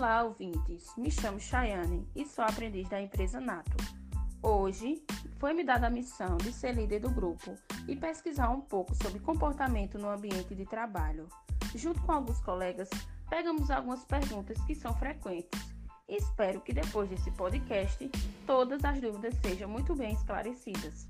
Olá, ouvintes. Me chamo Chayane e sou aprendiz da empresa Nato. Hoje foi-me dada a missão de ser líder do grupo e pesquisar um pouco sobre comportamento no ambiente de trabalho. Junto com alguns colegas, pegamos algumas perguntas que são frequentes. Espero que depois desse podcast todas as dúvidas sejam muito bem esclarecidas.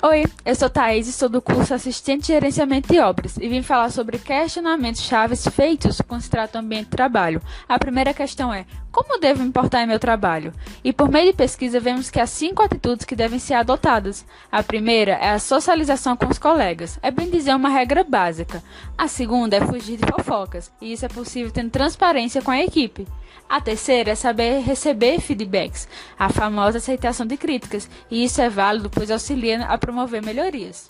Oi, eu sou Thaís e sou do curso Assistente de Gerenciamento de Obras e vim falar sobre questionamentos chaves feitos quando se trata do ambiente de trabalho. A primeira questão é: como devo me importar em meu trabalho? E por meio de pesquisa vemos que há cinco atitudes que devem ser adotadas. A primeira é a socialização com os colegas. É bem dizer uma regra básica. A segunda é fugir de fofocas, e isso é possível tendo transparência com a equipe. A terceira é saber receber feedbacks, a famosa aceitação de críticas, e isso é válido pois auxilia a promover melhorias.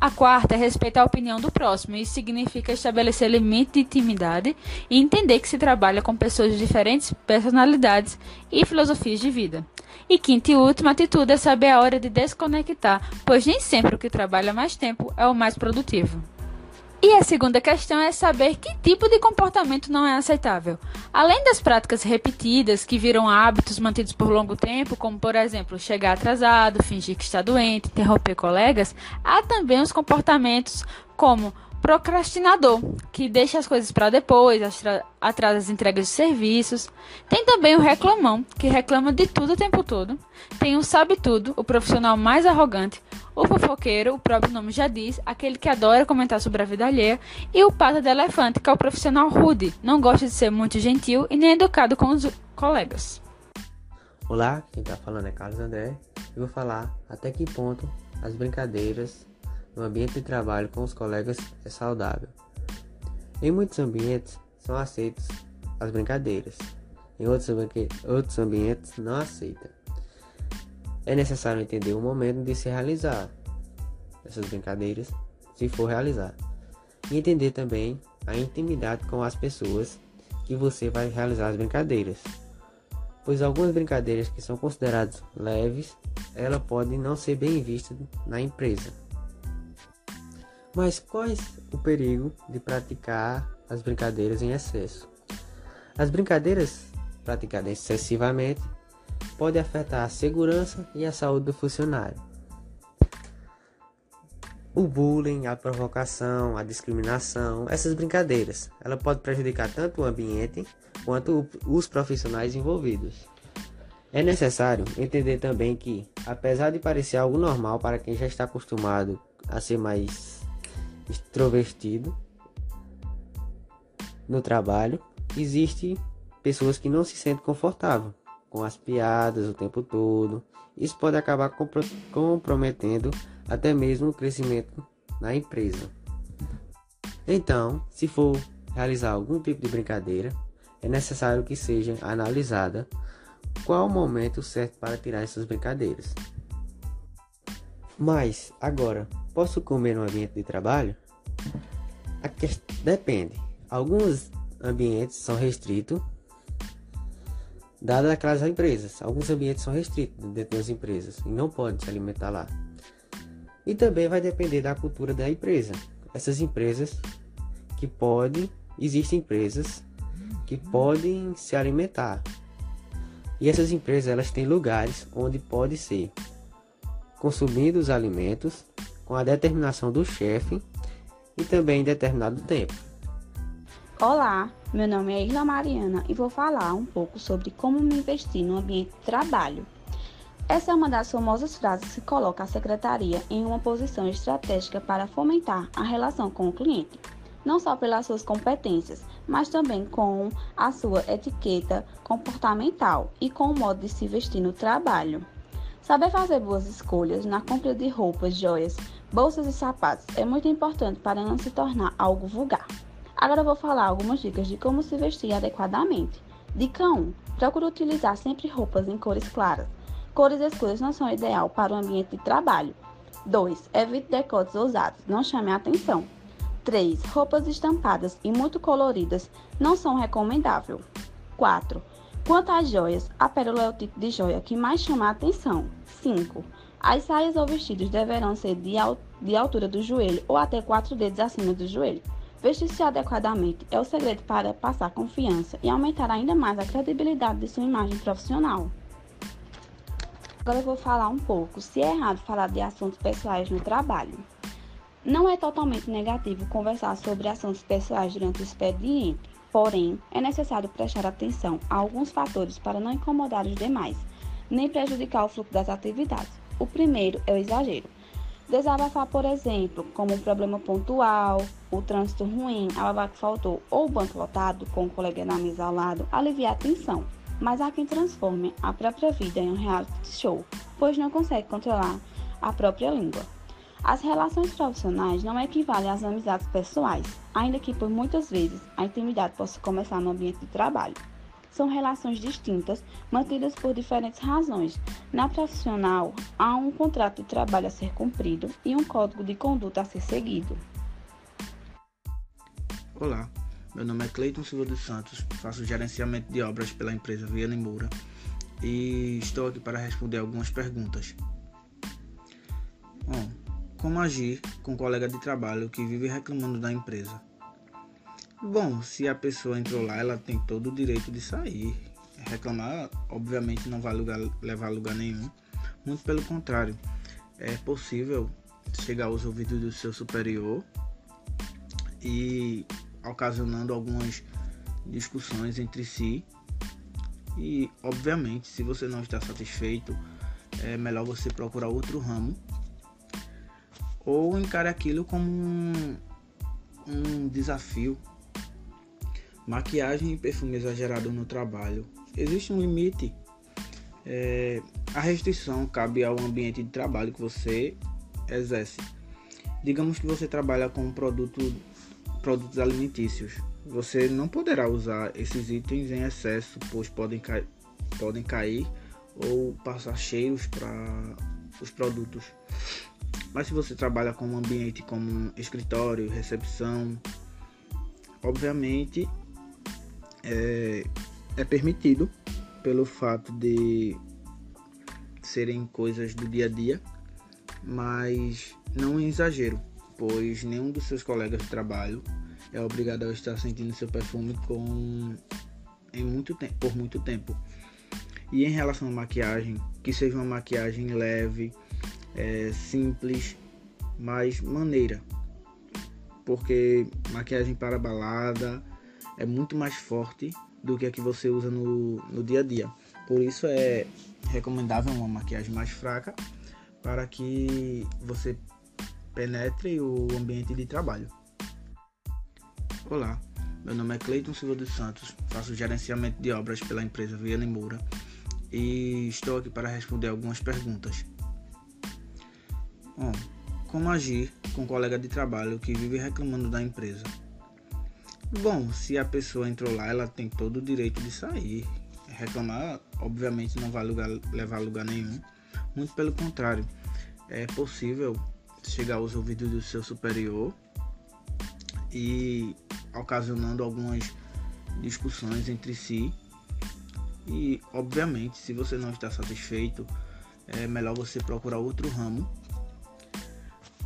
A quarta é respeitar a opinião do próximo, isso significa estabelecer limites de intimidade e entender que se trabalha com pessoas de diferentes personalidades e filosofias de vida. E quinta e última atitude é saber a hora de desconectar, pois nem sempre o que trabalha mais tempo é o mais produtivo. E a segunda questão é saber que tipo de comportamento não é aceitável. Além das práticas repetidas que viram hábitos mantidos por longo tempo, como por exemplo chegar atrasado, fingir que está doente, interromper colegas, há também os comportamentos como procrastinador, que deixa as coisas para depois, atrasa as entregas de serviços. Tem também o reclamão, que reclama de tudo o tempo todo. Tem o sabe tudo, o profissional mais arrogante. O fofoqueiro, o próprio nome já diz, aquele que adora comentar sobre a vida alheia. E o pata de elefante, que é o profissional rude, não gosta de ser muito gentil e nem educado com os colegas. Olá, quem está falando é Carlos André. Eu vou falar até que ponto as brincadeiras no ambiente de trabalho com os colegas é saudável. Em muitos ambientes são aceitas as brincadeiras, em outros, outros ambientes não aceitam. É necessário entender o momento de se realizar essas brincadeiras, se for realizar, e entender também a intimidade com as pessoas que você vai realizar as brincadeiras. Pois algumas brincadeiras que são consideradas leves, ela pode não ser bem vista na empresa. Mas quais o perigo de praticar as brincadeiras em excesso? As brincadeiras praticadas excessivamente podem afetar a segurança e a saúde do funcionário. O bullying, a provocação, a discriminação, essas brincadeiras, ela pode prejudicar tanto o ambiente quanto os profissionais envolvidos. É necessário entender também que, apesar de parecer algo normal para quem já está acostumado a ser mais extrovertido no trabalho, existe pessoas que não se sentem confortável com as piadas o tempo todo. Isso pode acabar comprometendo até mesmo o crescimento na empresa. Então, se for realizar algum tipo de brincadeira, é necessário que seja analisada qual o momento certo para tirar essas brincadeiras. Mas, agora, posso comer no ambiente de trabalho? Depende. Alguns ambientes são restritos, dadas aquelas empresas. Alguns ambientes são restritos dentro das empresas e não pode se alimentar lá. E também vai depender da cultura da empresa. Essas empresas que podem, existem empresas que podem se alimentar. E essas empresas elas têm lugares onde pode ser consumido os alimentos com a determinação do chefe e também em determinado tempo. Olá, meu nome é Isla Mariana e vou falar um pouco sobre como me investir no ambiente de trabalho. Essa é uma das famosas frases que coloca a secretaria em uma posição estratégica para fomentar a relação com o cliente, não só pelas suas competências, mas também com a sua etiqueta comportamental e com o modo de se vestir no trabalho. Saber fazer boas escolhas na compra de roupas, joias, bolsas e sapatos é muito importante para não se tornar algo vulgar. Agora vou falar algumas dicas de como se vestir adequadamente. Dica 1. Procure utilizar sempre roupas em cores claras. Cores escuras não são ideal para o ambiente de trabalho. 2. Evite decotes ousados, não chame a atenção. 3. Roupas estampadas e muito coloridas não são recomendáveis. 4. Quanto às joias, a pérola é o tipo de joia que mais chama a atenção. 5. As saias ou vestidos deverão ser de, al de altura do joelho ou até quatro dedos acima do joelho. Vestir-se adequadamente é o segredo para passar confiança e aumentar ainda mais a credibilidade de sua imagem profissional. Agora eu vou falar um pouco se é errado falar de assuntos pessoais no trabalho. Não é totalmente negativo conversar sobre assuntos pessoais durante o expediente, porém, é necessário prestar atenção a alguns fatores para não incomodar os demais, nem prejudicar o fluxo das atividades. O primeiro é o exagero. Desabafar, por exemplo, como um problema pontual, o trânsito ruim, a babá que faltou ou o banco lotado com o colega na mesa ao lado, aliviar a tensão. Mas há quem transforme a própria vida em um reality show, pois não consegue controlar a própria língua. As relações profissionais não equivalem às amizades pessoais, ainda que por muitas vezes a intimidade possa começar no ambiente de trabalho são relações distintas, mantidas por diferentes razões. Na profissional, há um contrato de trabalho a ser cumprido e um código de conduta a ser seguido. Olá, meu nome é Cleiton Silva dos Santos, faço gerenciamento de obras pela empresa Viana Moura e estou aqui para responder algumas perguntas. Bom, como agir com um colega de trabalho que vive reclamando da empresa? Bom, se a pessoa entrou lá, ela tem todo o direito de sair. Reclamar, obviamente, não vai lugar, levar a lugar nenhum. Muito pelo contrário, é possível chegar aos ouvidos do seu superior e ocasionando algumas discussões entre si. E, obviamente, se você não está satisfeito, é melhor você procurar outro ramo ou encare aquilo como um, um desafio Maquiagem e perfume exagerado no trabalho. Existe um limite. É, a restrição cabe ao ambiente de trabalho que você exerce. Digamos que você trabalha com produto, produtos alimentícios. Você não poderá usar esses itens em excesso, pois podem, podem cair ou passar cheios para os produtos. Mas se você trabalha com um ambiente como escritório, recepção, obviamente é, é permitido pelo fato de serem coisas do dia a dia, mas não em exagero, pois nenhum dos seus colegas de trabalho é obrigado a estar sentindo seu perfume com em muito tempo, por muito tempo. E em relação à maquiagem, que seja uma maquiagem leve, é, simples, mas maneira, porque maquiagem para balada é muito mais forte do que a que você usa no, no dia a dia. Por isso é recomendável uma maquiagem mais fraca para que você penetre o ambiente de trabalho. Olá, meu nome é Cleiton Silva dos Santos, faço gerenciamento de obras pela empresa Viana Moura e estou aqui para responder algumas perguntas. Bom, como agir com um colega de trabalho que vive reclamando da empresa? Bom, se a pessoa entrou lá, ela tem todo o direito de sair. Reclamar, obviamente, não vai lugar, levar a lugar nenhum. Muito pelo contrário, é possível chegar aos ouvidos do seu superior e ocasionando algumas discussões entre si. E, obviamente, se você não está satisfeito, é melhor você procurar outro ramo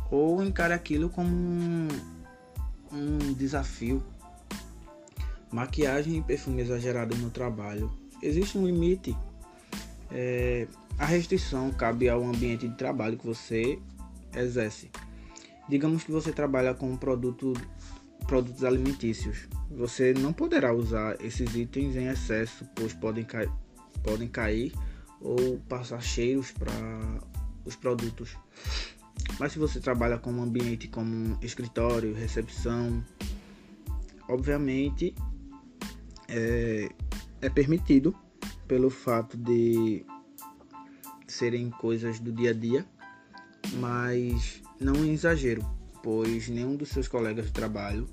ou encare aquilo como um, um desafio Maquiagem e perfume exagerado no trabalho. Existe um limite. É, a restrição cabe ao ambiente de trabalho que você exerce. Digamos que você trabalha com produto, produtos alimentícios. Você não poderá usar esses itens em excesso, pois podem, ca podem cair ou passar cheiros para os produtos. Mas se você trabalha com um ambiente como escritório, recepção, obviamente é, é permitido pelo fato de serem coisas do dia a dia, mas não em exagero, pois nenhum dos seus colegas de trabalho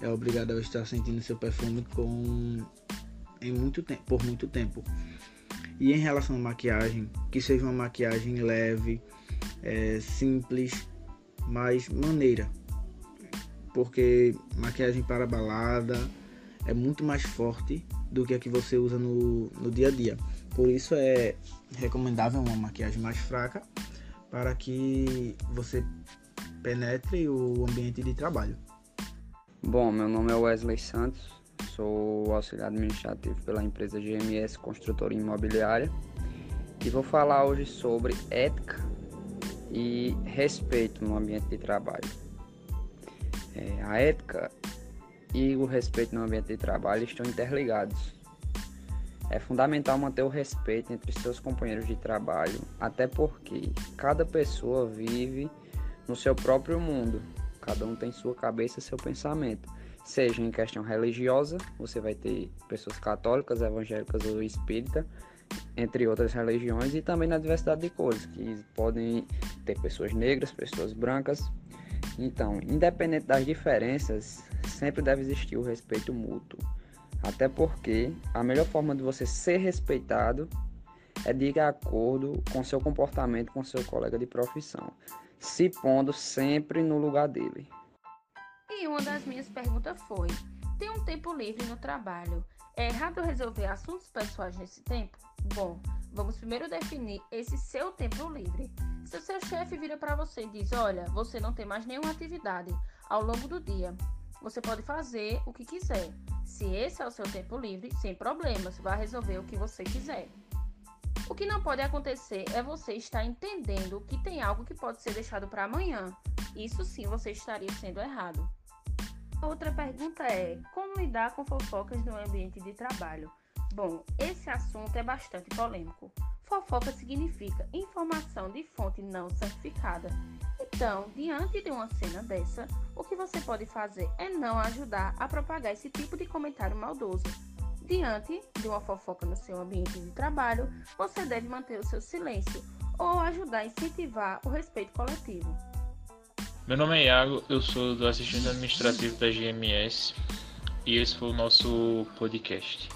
é obrigado a estar sentindo seu perfume com em muito tempo, por muito tempo. E em relação à maquiagem, que seja uma maquiagem leve, é, simples, mas maneira, porque maquiagem para balada é muito mais forte do que a que você usa no, no dia a dia. Por isso é recomendável uma maquiagem mais fraca para que você penetre o ambiente de trabalho. Bom, meu nome é Wesley Santos, sou auxiliar administrativo pela empresa GMS Construtora Imobiliária e vou falar hoje sobre ética e respeito no ambiente de trabalho. É, a ética e o respeito no ambiente de trabalho estão interligados. É fundamental manter o respeito entre seus companheiros de trabalho, até porque cada pessoa vive no seu próprio mundo Cada um tem sua cabeça, seu pensamento. Seja em questão religiosa, você vai ter pessoas católicas, evangélicas ou espírita, entre outras religiões, e também na diversidade de cores, que podem ter pessoas negras, pessoas brancas. Então, independente das diferenças, sempre deve existir o respeito mútuo. Até porque a melhor forma de você ser respeitado é de acordo com seu comportamento com seu colega de profissão se pondo sempre no lugar dele. E uma das minhas perguntas foi: tem um tempo livre no trabalho? É errado resolver assuntos pessoais nesse tempo? Bom, vamos primeiro definir esse seu tempo livre. Se o seu chefe vira para você e diz: Olha, você não tem mais nenhuma atividade ao longo do dia, você pode fazer o que quiser. Se esse é o seu tempo livre, sem problemas, vá resolver o que você quiser. O que não pode acontecer é você estar entendendo que tem algo que pode ser deixado para amanhã. Isso sim você estaria sendo errado. Outra pergunta é: como lidar com fofocas no ambiente de trabalho? Bom, esse assunto é bastante polêmico. Fofoca significa informação de fonte não certificada. Então, diante de uma cena dessa, o que você pode fazer é não ajudar a propagar esse tipo de comentário maldoso. Diante de uma fofoca no seu ambiente de trabalho, você deve manter o seu silêncio ou ajudar a incentivar o respeito coletivo. Meu nome é Iago, eu sou do assistente administrativo da GMS e esse foi o nosso podcast.